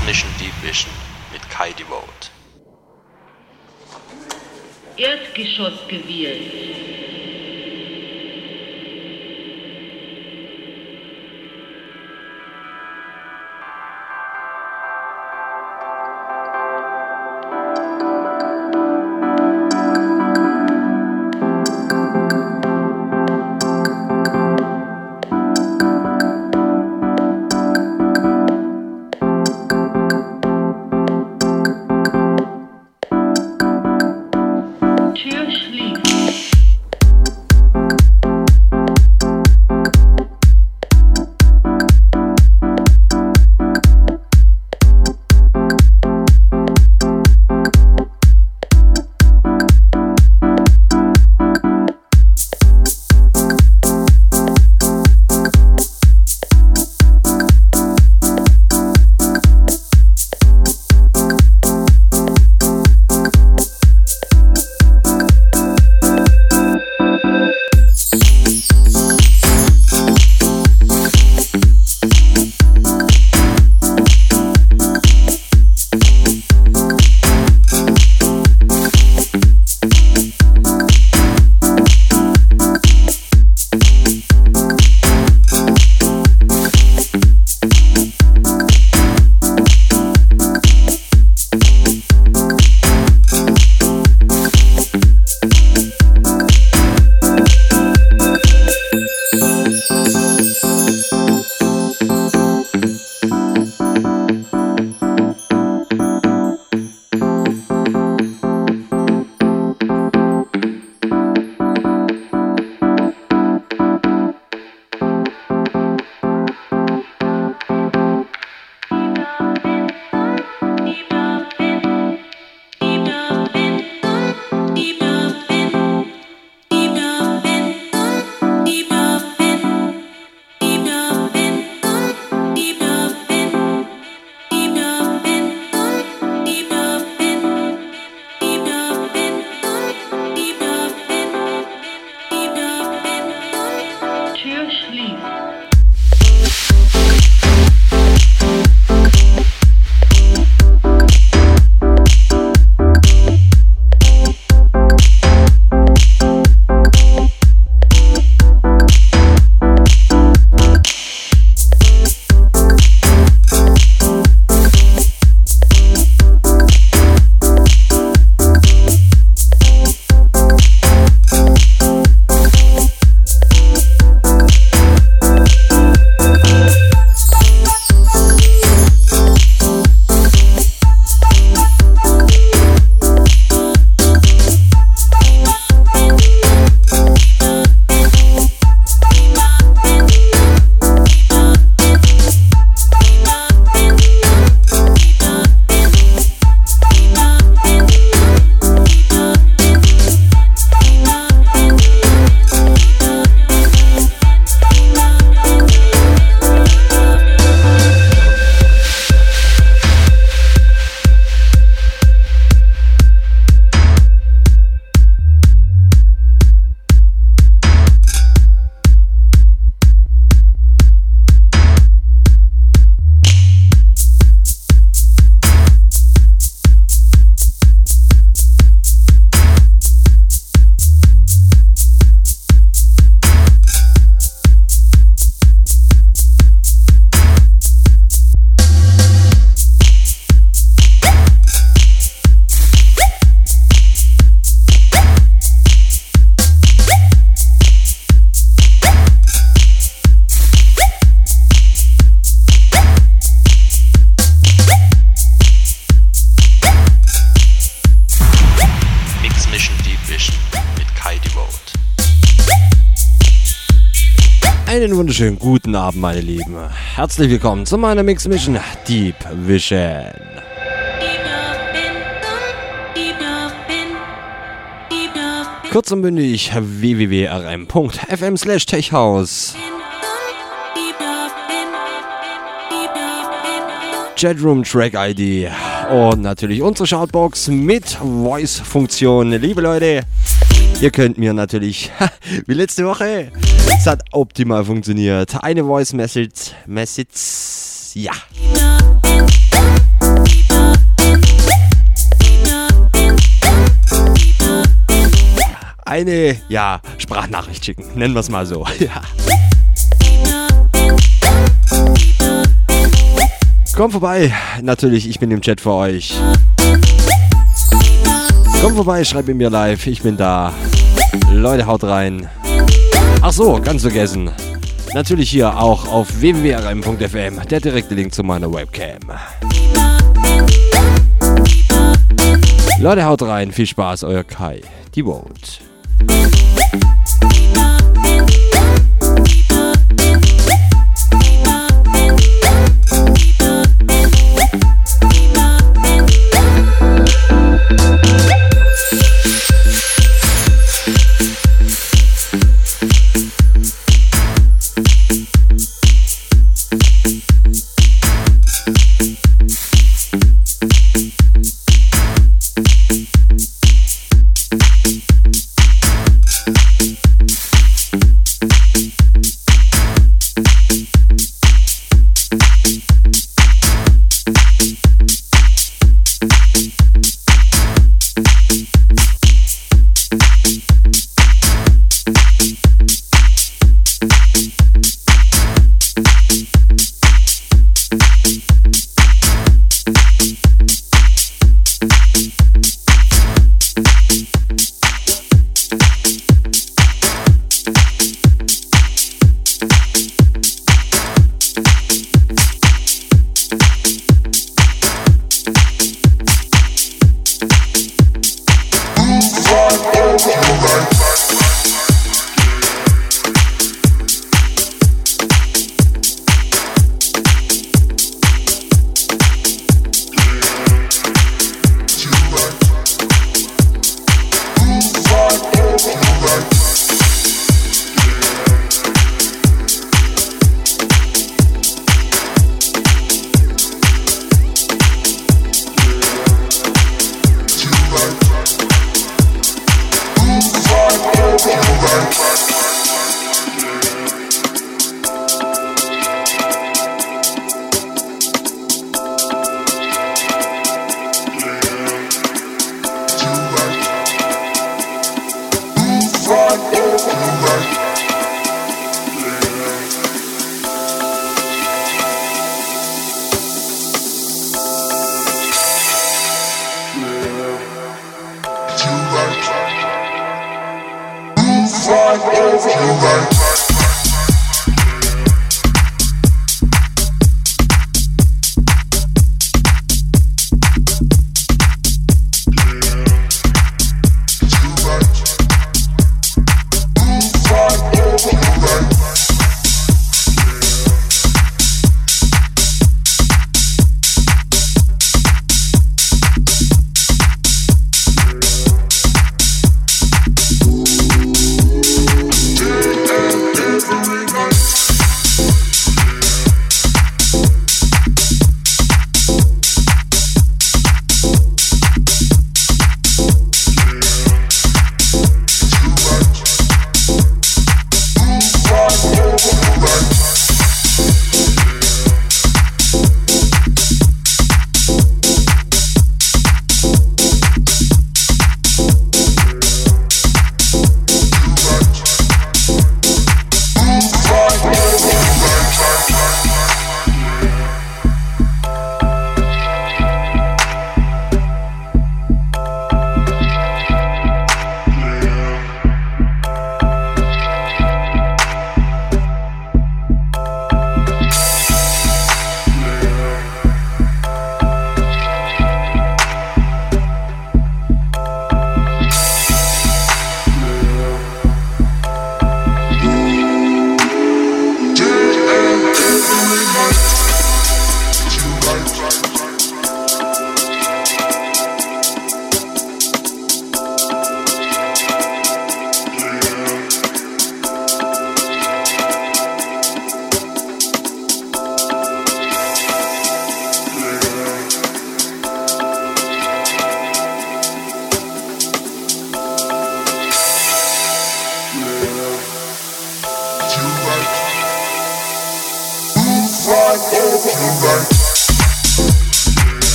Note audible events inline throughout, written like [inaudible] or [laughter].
Mission Deep Vision mit Kai Devote. Erdgeschoss gewählt. Wunderschönen guten Abend, meine Lieben. Herzlich willkommen zu meiner Mix Mission Deep Vision. Kurz und bündig www.rm.fm slash techhouse. Chatroom Track ID und natürlich unsere Shoutbox mit Voice-Funktion. Liebe Leute, ihr könnt mir natürlich, wie letzte Woche, es hat optimal funktioniert. Eine Voice Message, Message, ja. Eine, ja, Sprachnachricht schicken, nennen wir es mal so. [laughs] Ja. Komm vorbei, natürlich, ich bin im Chat für euch. Komm vorbei, schreib mir live, ich bin da. Leute, haut rein. Ach so, ganz vergessen. Natürlich hier auch auf www.rm.fm der direkte Link zu meiner Webcam. Leute, haut rein. Viel Spaß, euer Kai. Die Vote. thank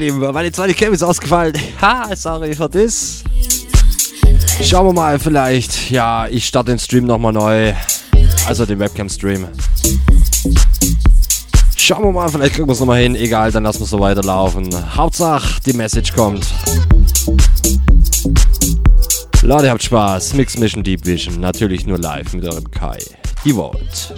Lieben, meine zweite Cam ist ausgefallen. [laughs] Ha, sorry für das. Schauen wir mal, vielleicht. Ja, ich starte den Stream nochmal neu. Also den Webcam-Stream. Schauen wir mal, vielleicht kriegen wir es nochmal hin. Egal, dann lassen wir es so weiterlaufen. Hauptsache, die Message kommt. Leute, habt Spaß. Mix Mission Deep Vision. Natürlich nur live mit eurem Kai. Die Vault.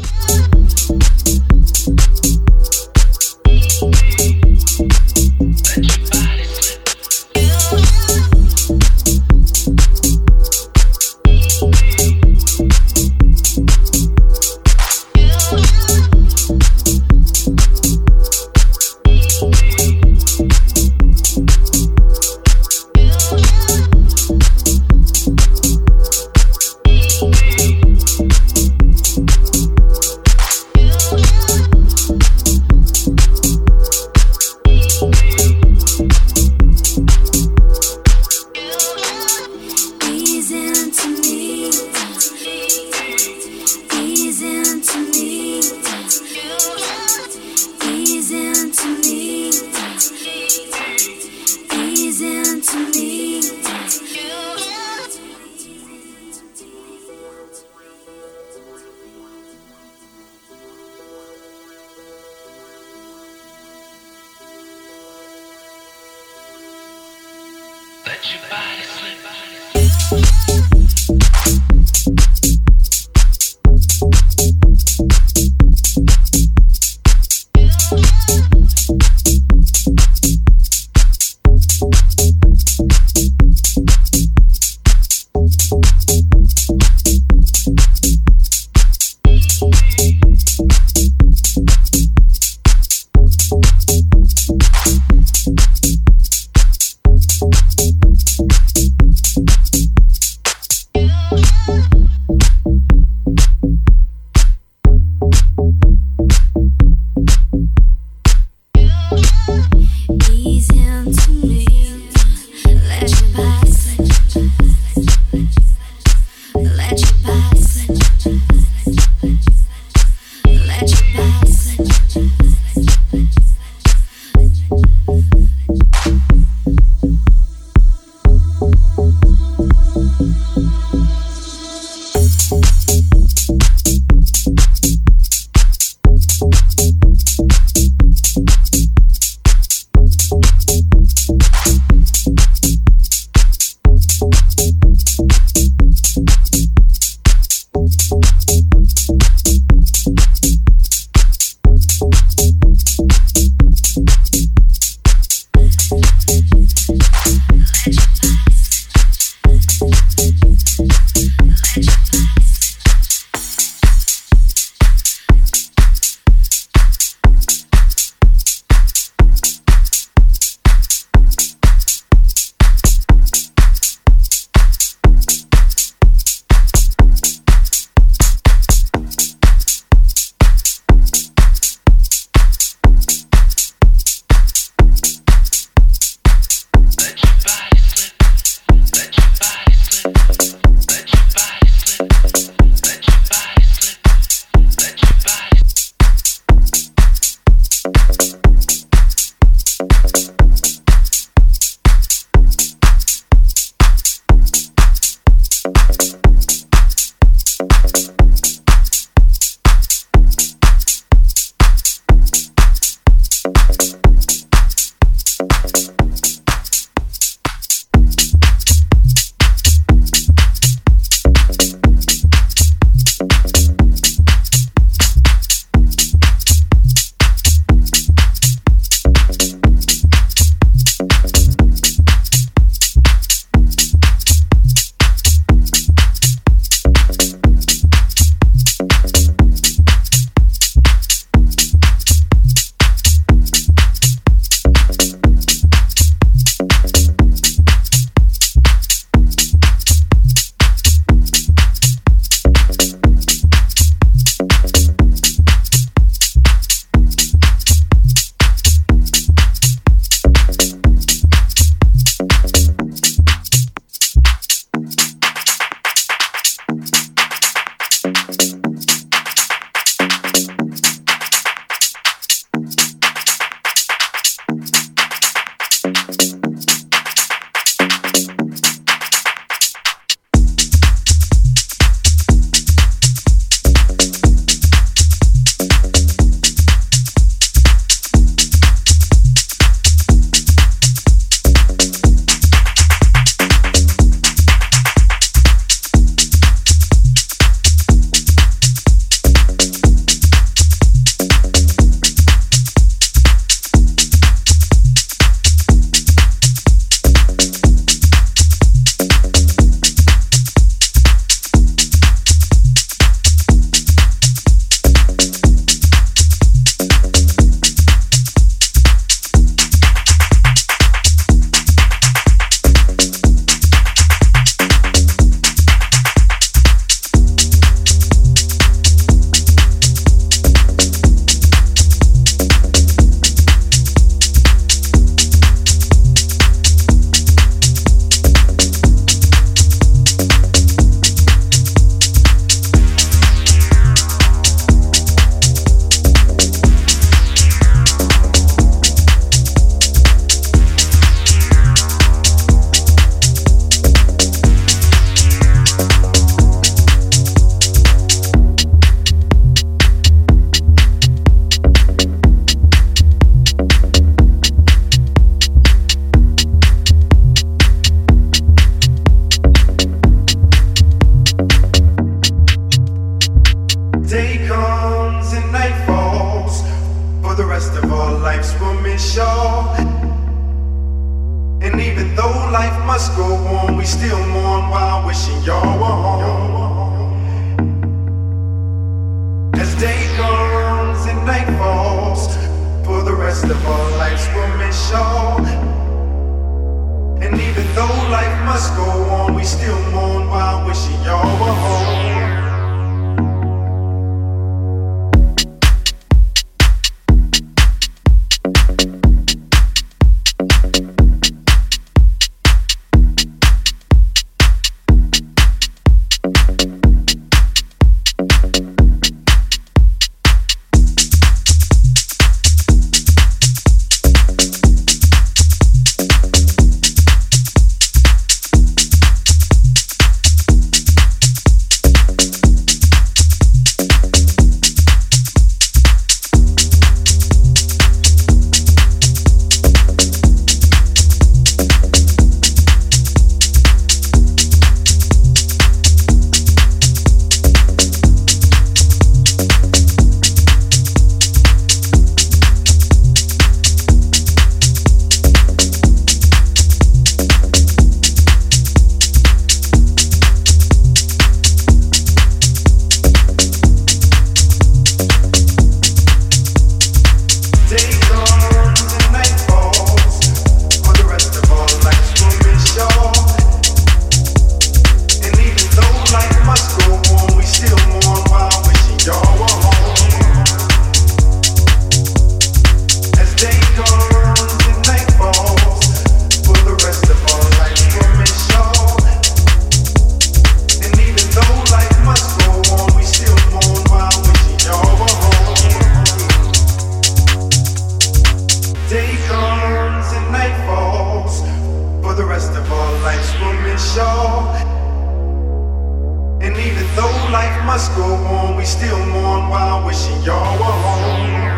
life must go on. We still mourn while wishing y'all were home.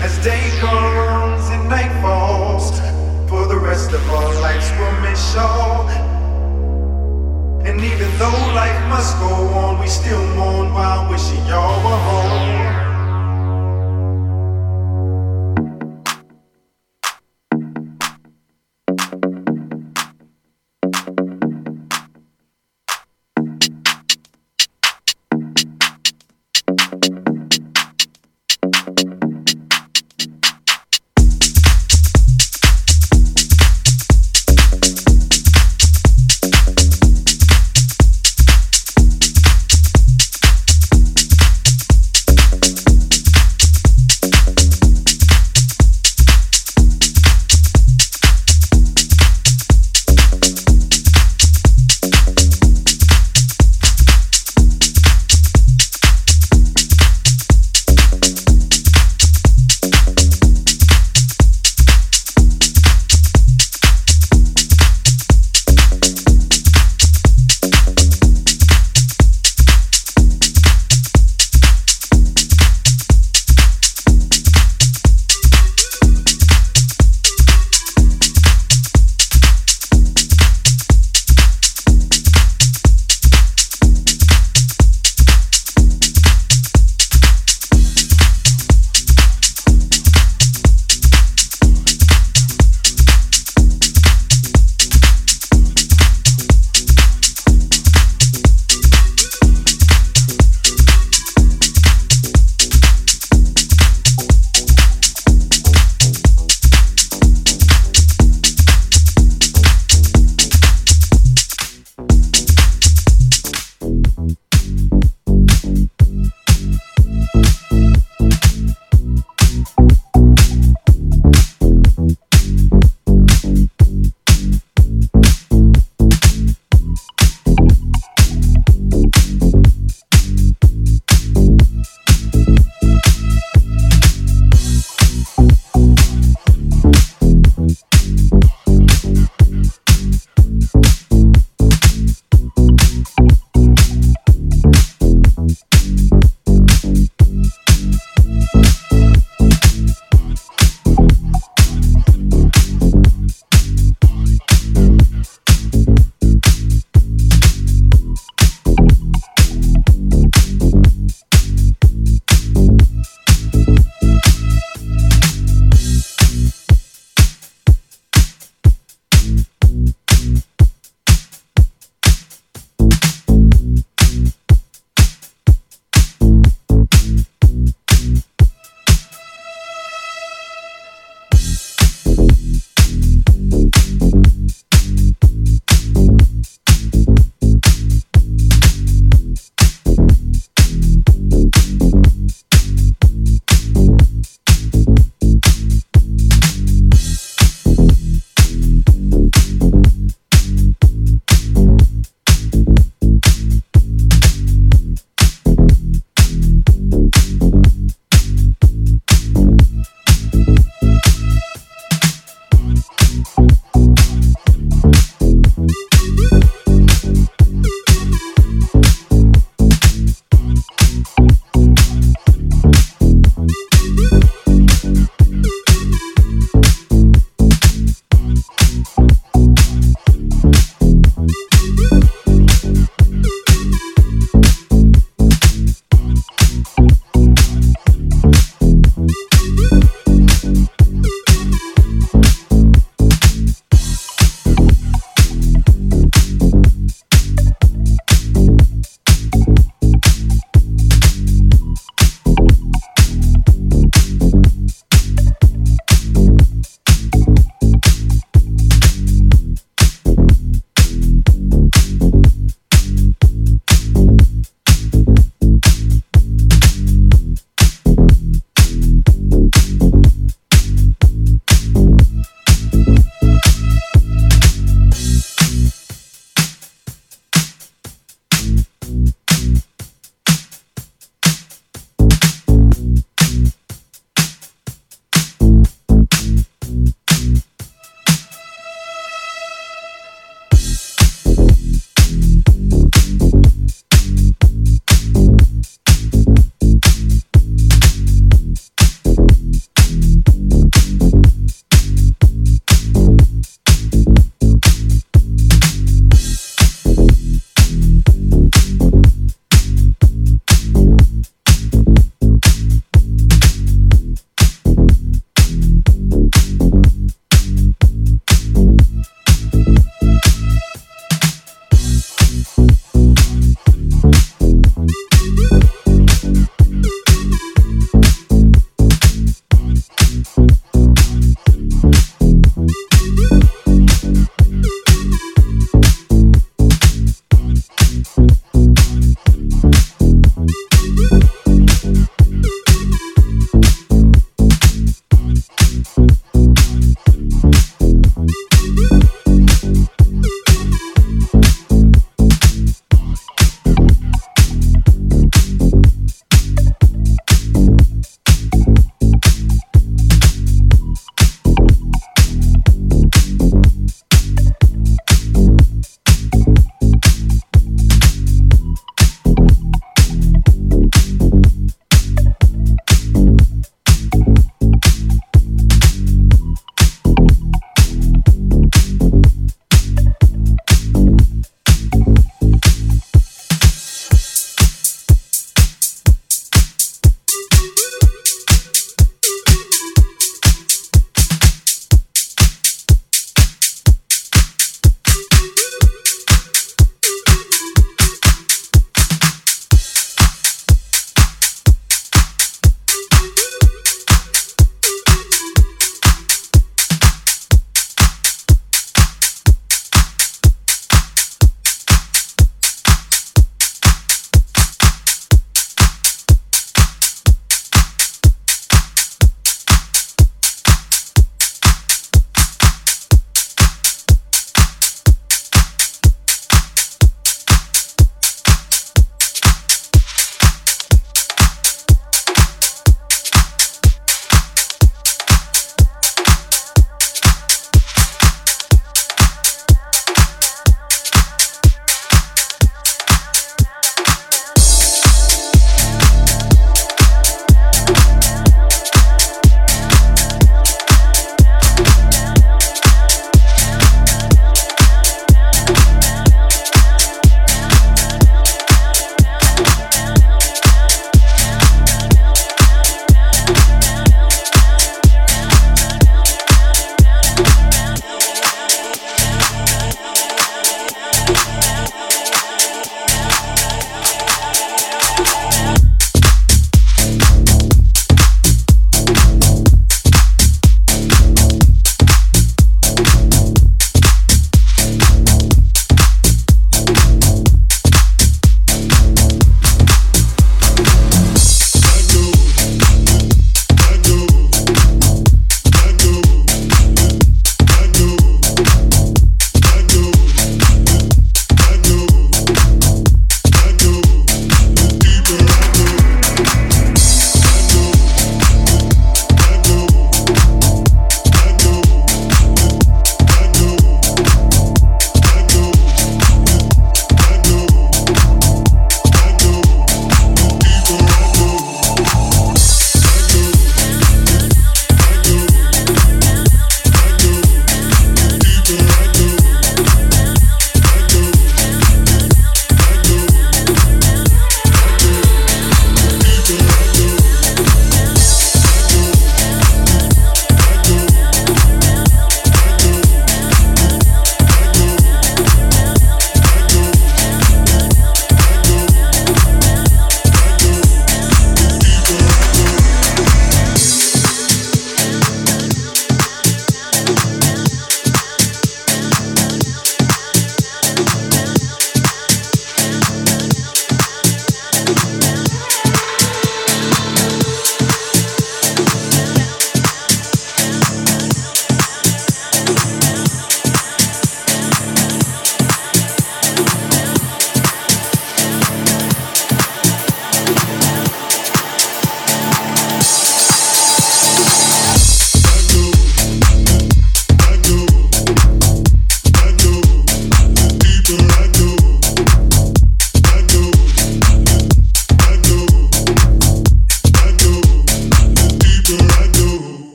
As day comes and night falls, for the rest of our lives we'll miss y'all. And even though life must go on, we still mourn while wishing y'all were home.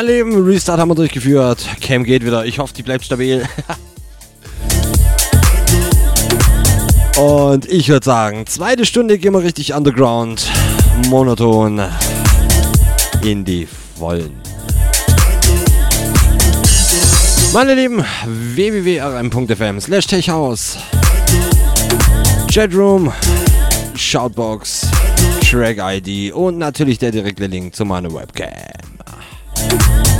Mein Leben, Restart haben wir durchgeführt. Cam geht wieder. Ich hoffe, die bleibt stabil. [laughs] Und ich würde sagen, zweite Stunde gehen wir richtig underground, monoton in die Vollen. Meine Lieben, www.rm.fm slash techhouse Chatroom, Shoutbox, Track ID und natürlich der direkte Link zu meiner Webcam. now.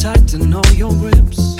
tight all know your grips.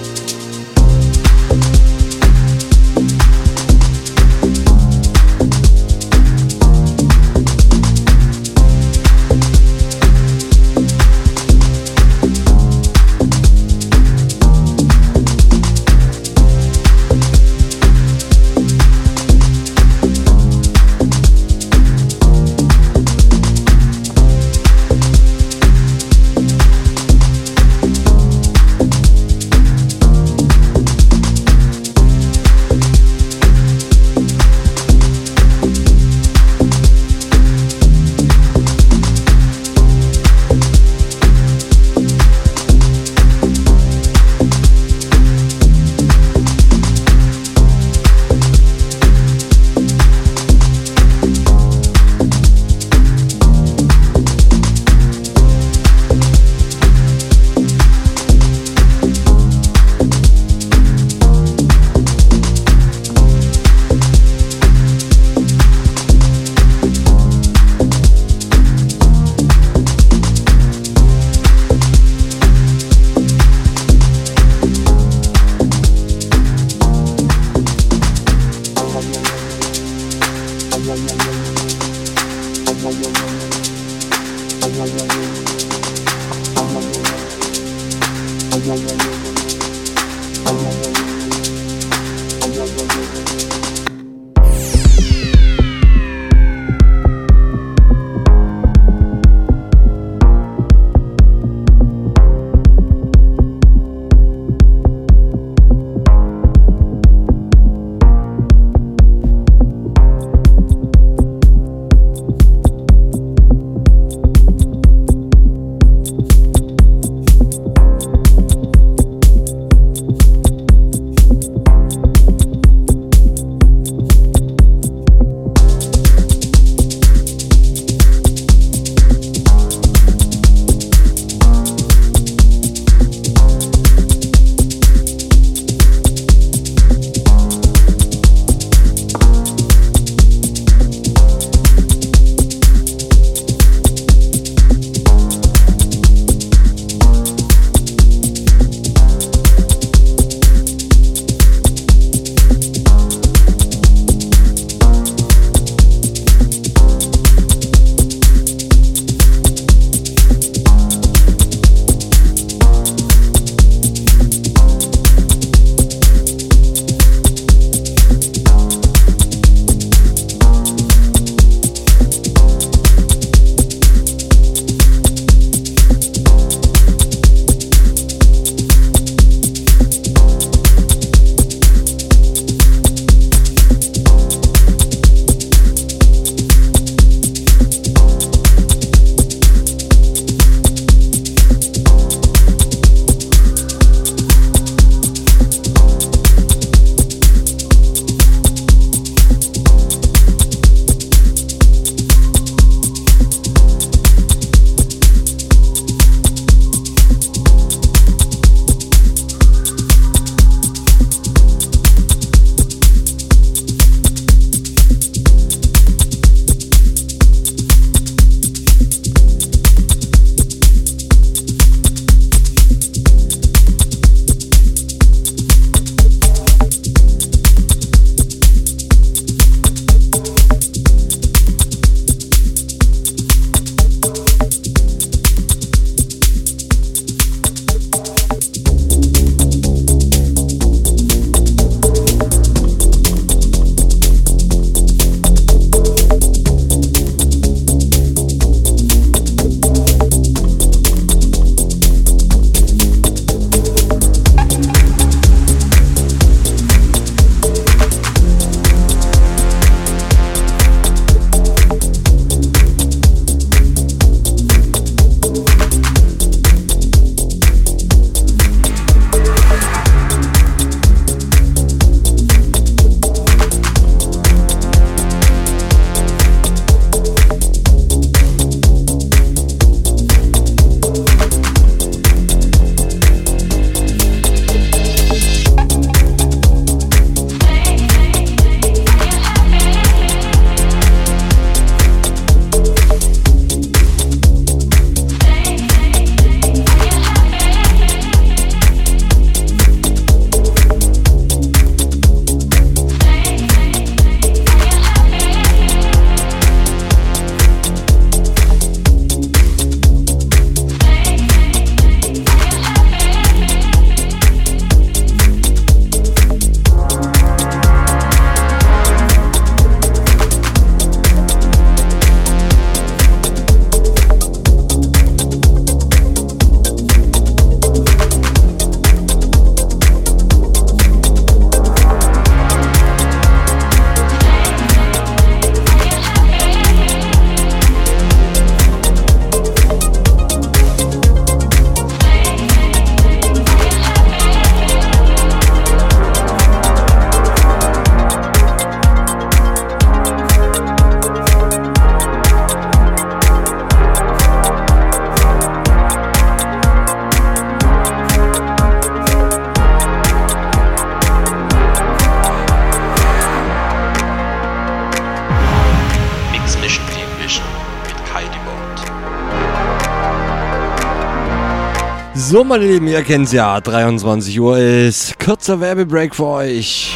meine Lieben, ihr kennt's ja. 23 Uhr ist kurzer Werbebreak für euch.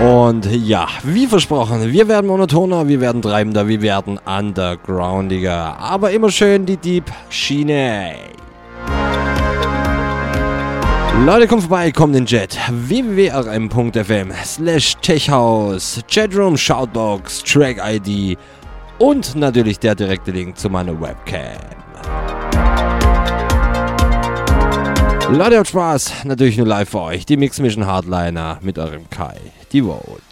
Und ja, wie versprochen, wir werden monotoner, wir werden treibender, wir werden undergroundiger. Aber immer schön die Deep Schiene. Leute, kommt vorbei, kommt in Chat. www.rm.fm slash techhouse, Chatroom, Shoutbox, Track-ID und natürlich der direkte Link zu meiner Webcam. Leute, habt Spaß. Natürlich nur live für euch. Die Mix Mission Hardliner mit eurem Kai. Die Vote.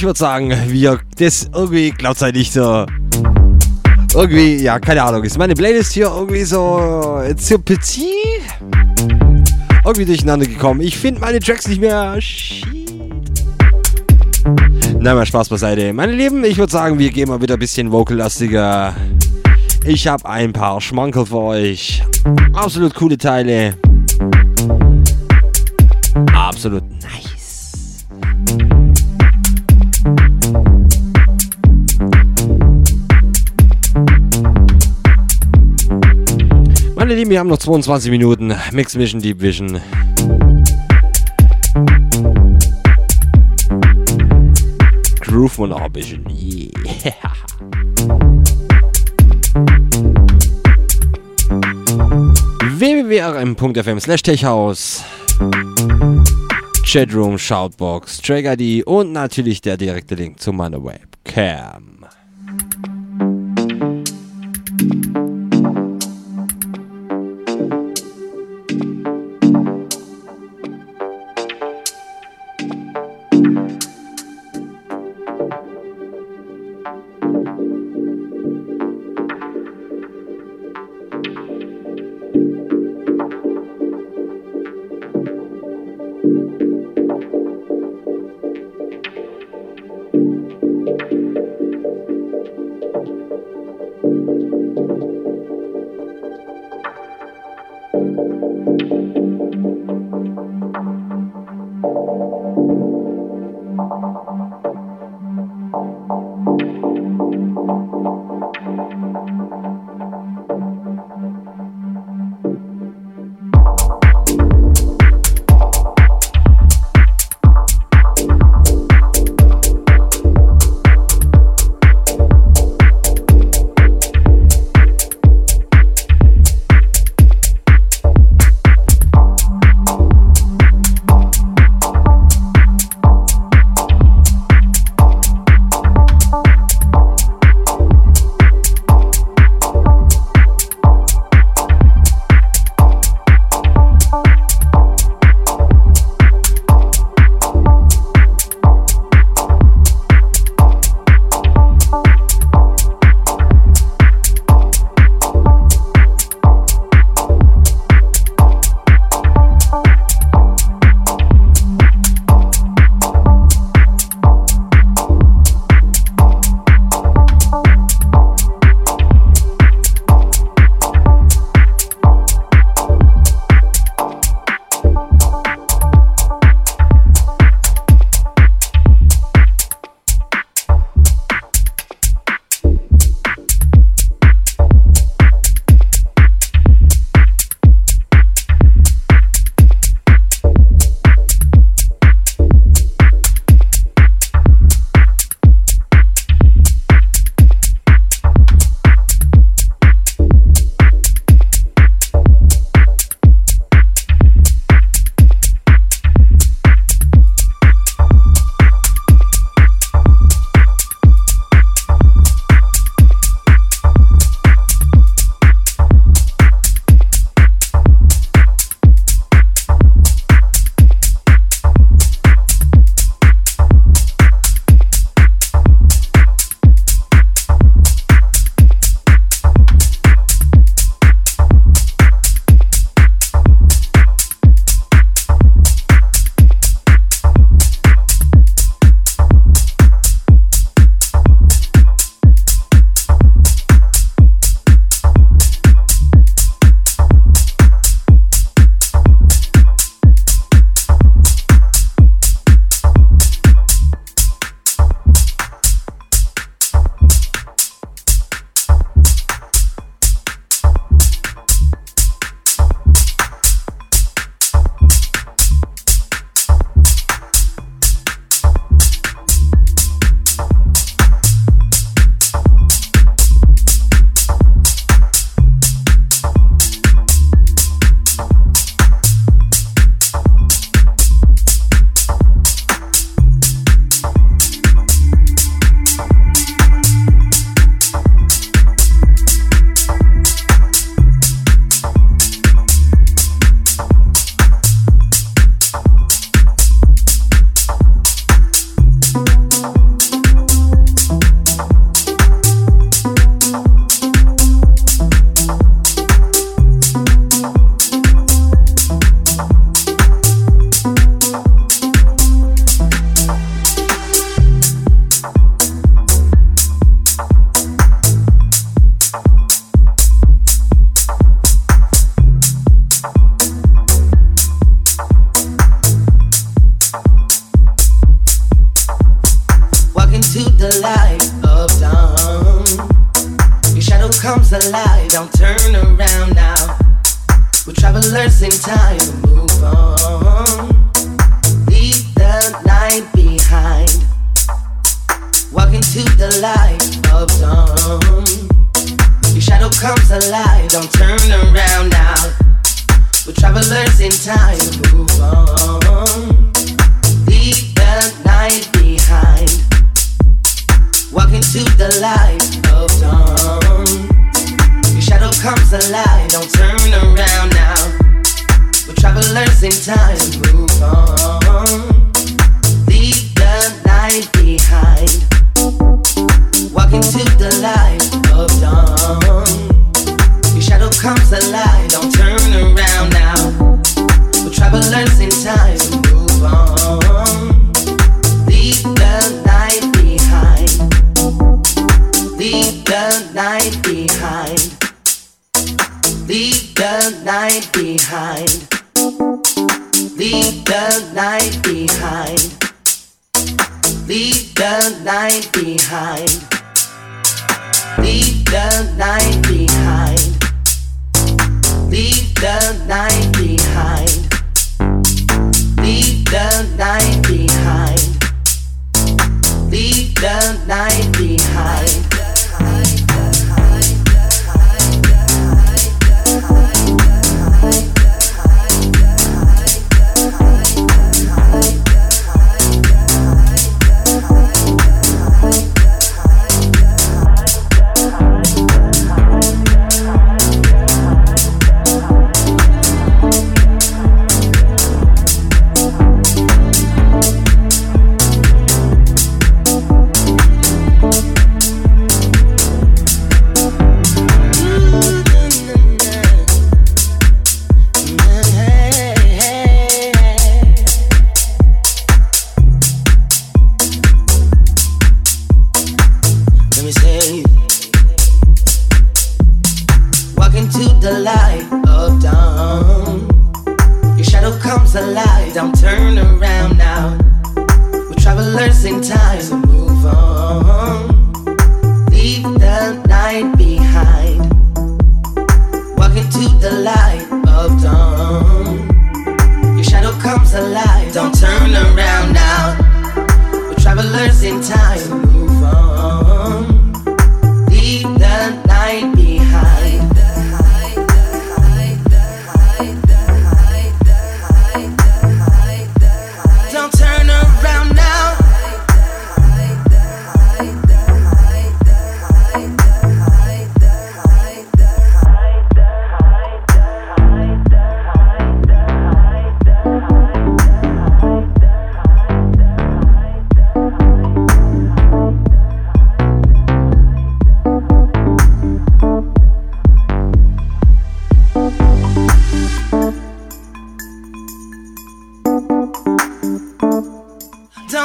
Ich würde sagen, wir das irgendwie gleichzeitig so. Irgendwie, ja, keine Ahnung, ist meine Playlist hier irgendwie so. So petit. Irgendwie durcheinander gekommen. Ich finde meine Tracks nicht mehr. Shit. Na, mal Spaß beiseite. Meine Lieben, ich würde sagen, wir gehen mal wieder ein bisschen vocal-lastiger. Ich habe ein paar Schmankerl für euch. Absolut coole Teile. Wir haben noch 22 Minuten. Mix Mission Deep Vision. Groove und ein bisschen. Yeah. www.rm.fm slash techhaus Chatroom, Shoutbox, Track ID und natürlich der direkte Link zu meiner Webcam.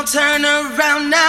Turn around now.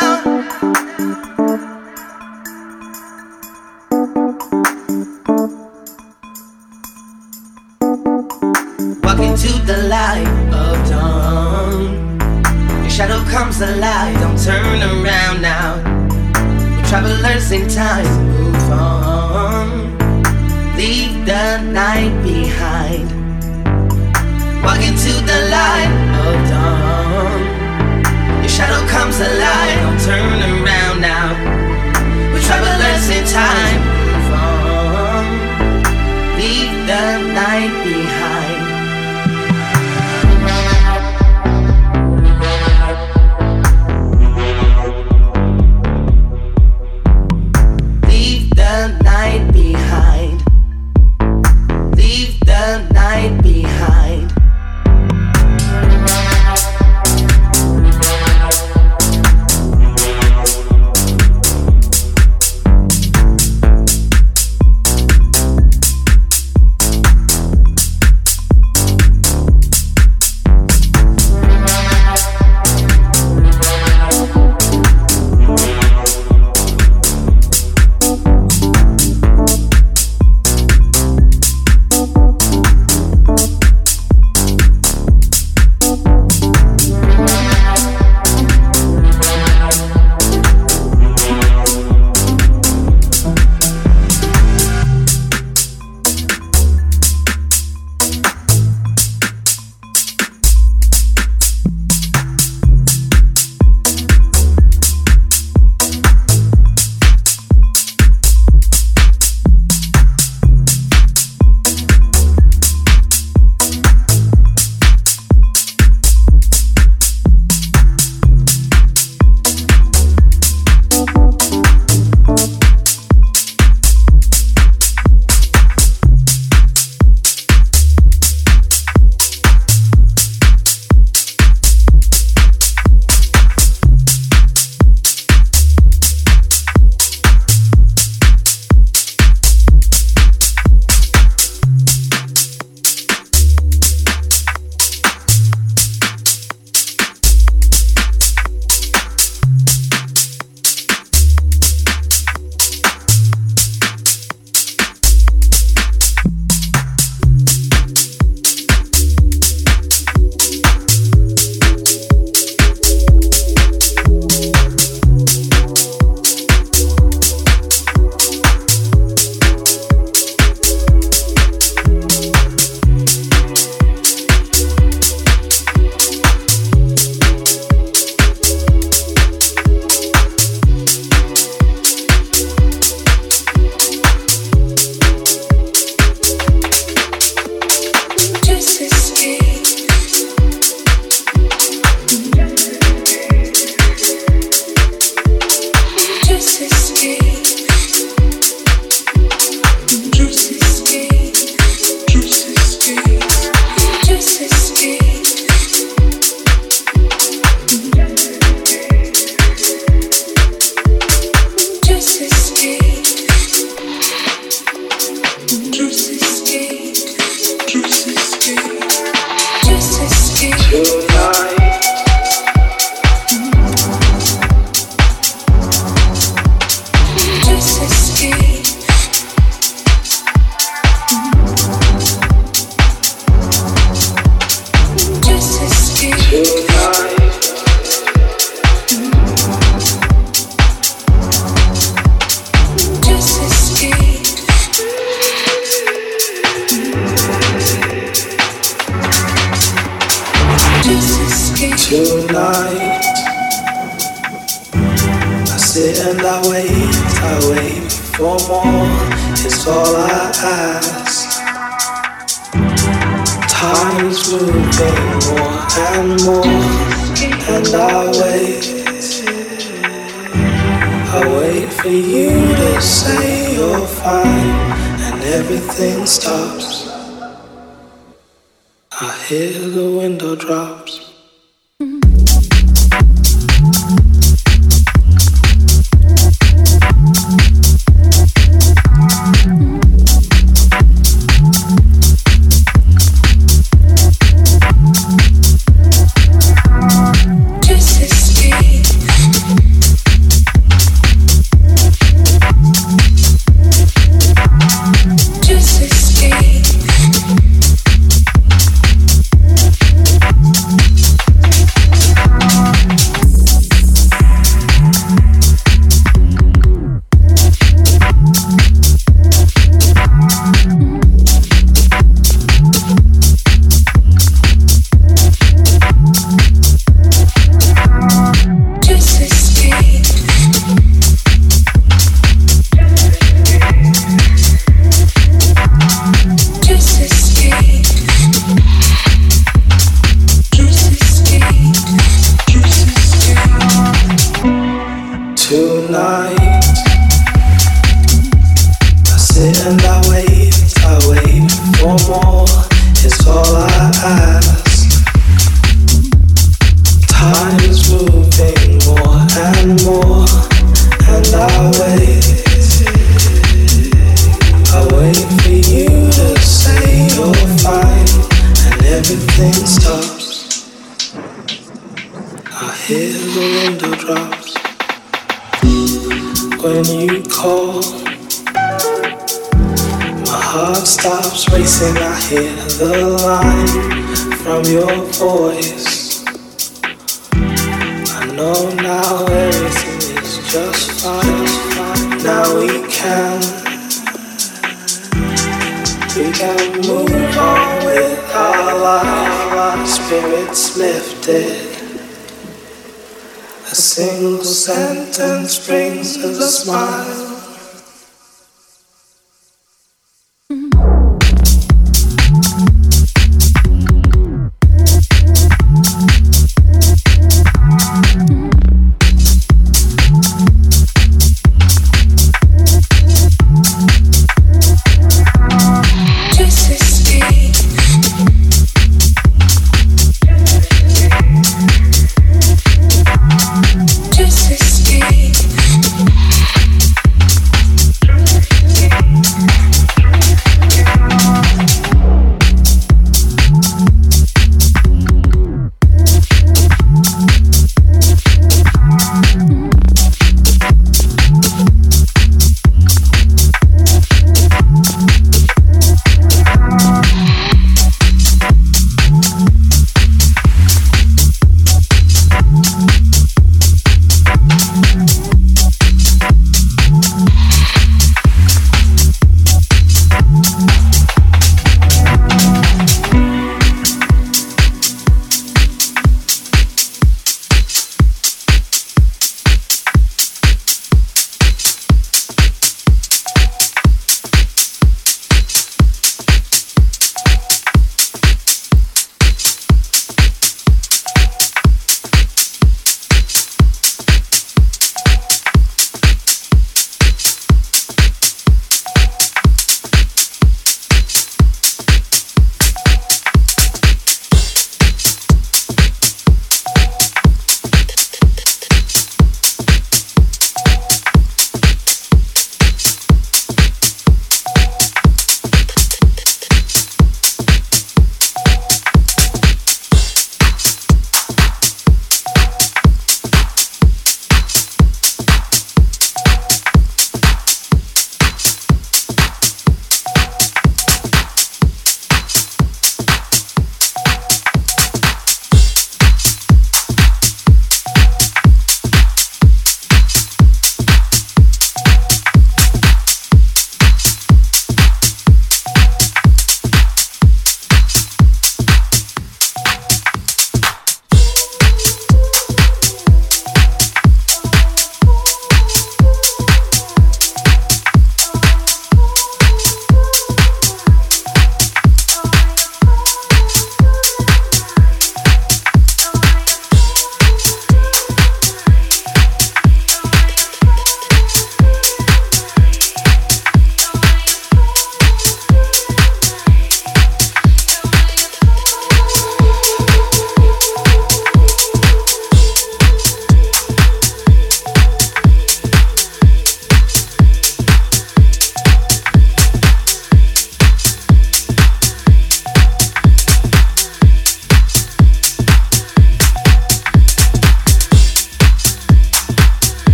you to say you're fine, and everything stops. I hear the window drop.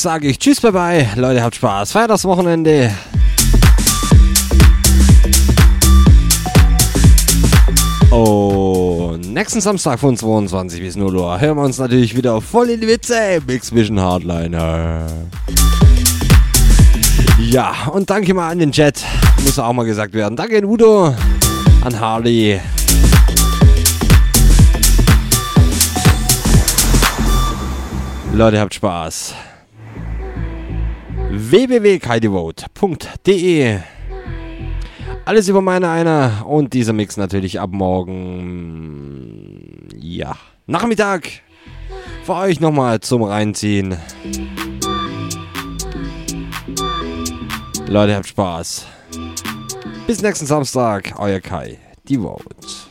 Sage ich Tschüss, bye bye. Leute, habt Spaß. Feiert das Wochenende. Und nächsten Samstag von 22 bis 0 Uhr hören wir uns natürlich wieder voll in die Witze. Mix Vision Hardliner. Ja, und danke mal an den Chat. Muss auch mal gesagt werden. Danke an Udo, an Harley. Leute, habt Spaß. www.kaidevote.de Alles über meine einer und dieser Mix natürlich ab morgen. Ja, Nachmittag. Für euch nochmal zum Reinziehen. Leute, habt Spaß. Bis nächsten Samstag, euer Kai, die Vote.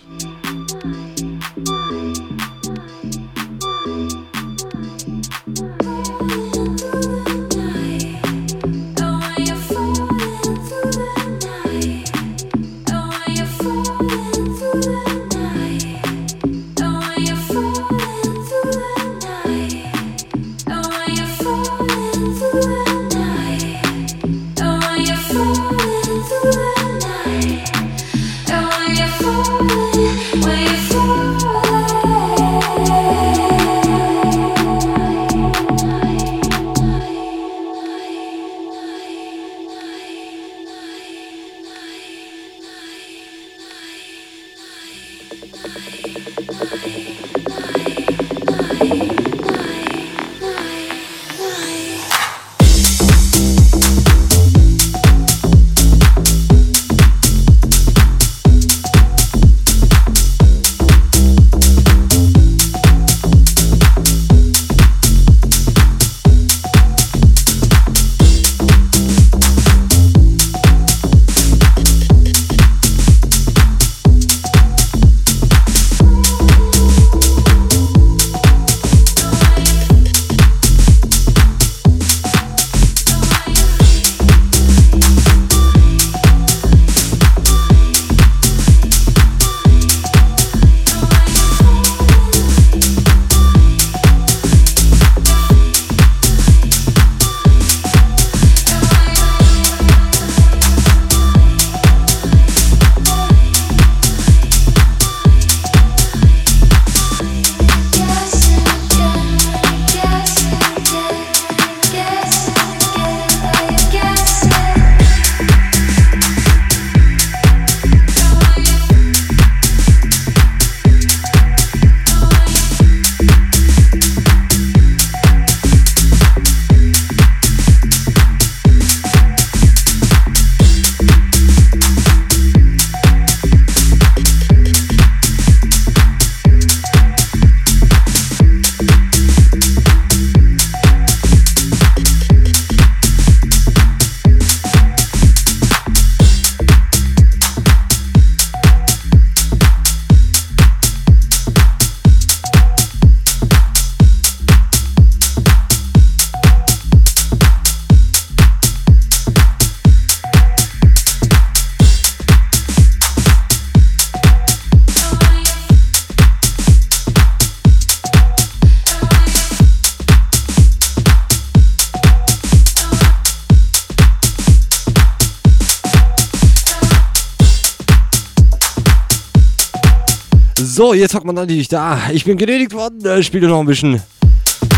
So, jetzt hockt man natürlich da. Ich bin genötigt worden. Äh, spiele noch ein bisschen.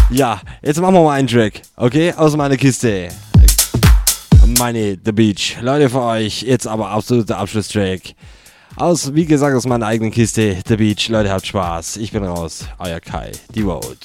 Ja, jetzt machen wir mal einen Track. Okay, aus meiner Kiste. Meine The Beach. Leute, für euch jetzt aber absoluter Abschlusstrack. Aus, wie gesagt, aus meiner eigenen Kiste. The Beach. Leute, habt Spaß. Ich bin raus. Euer Kai. Die Road.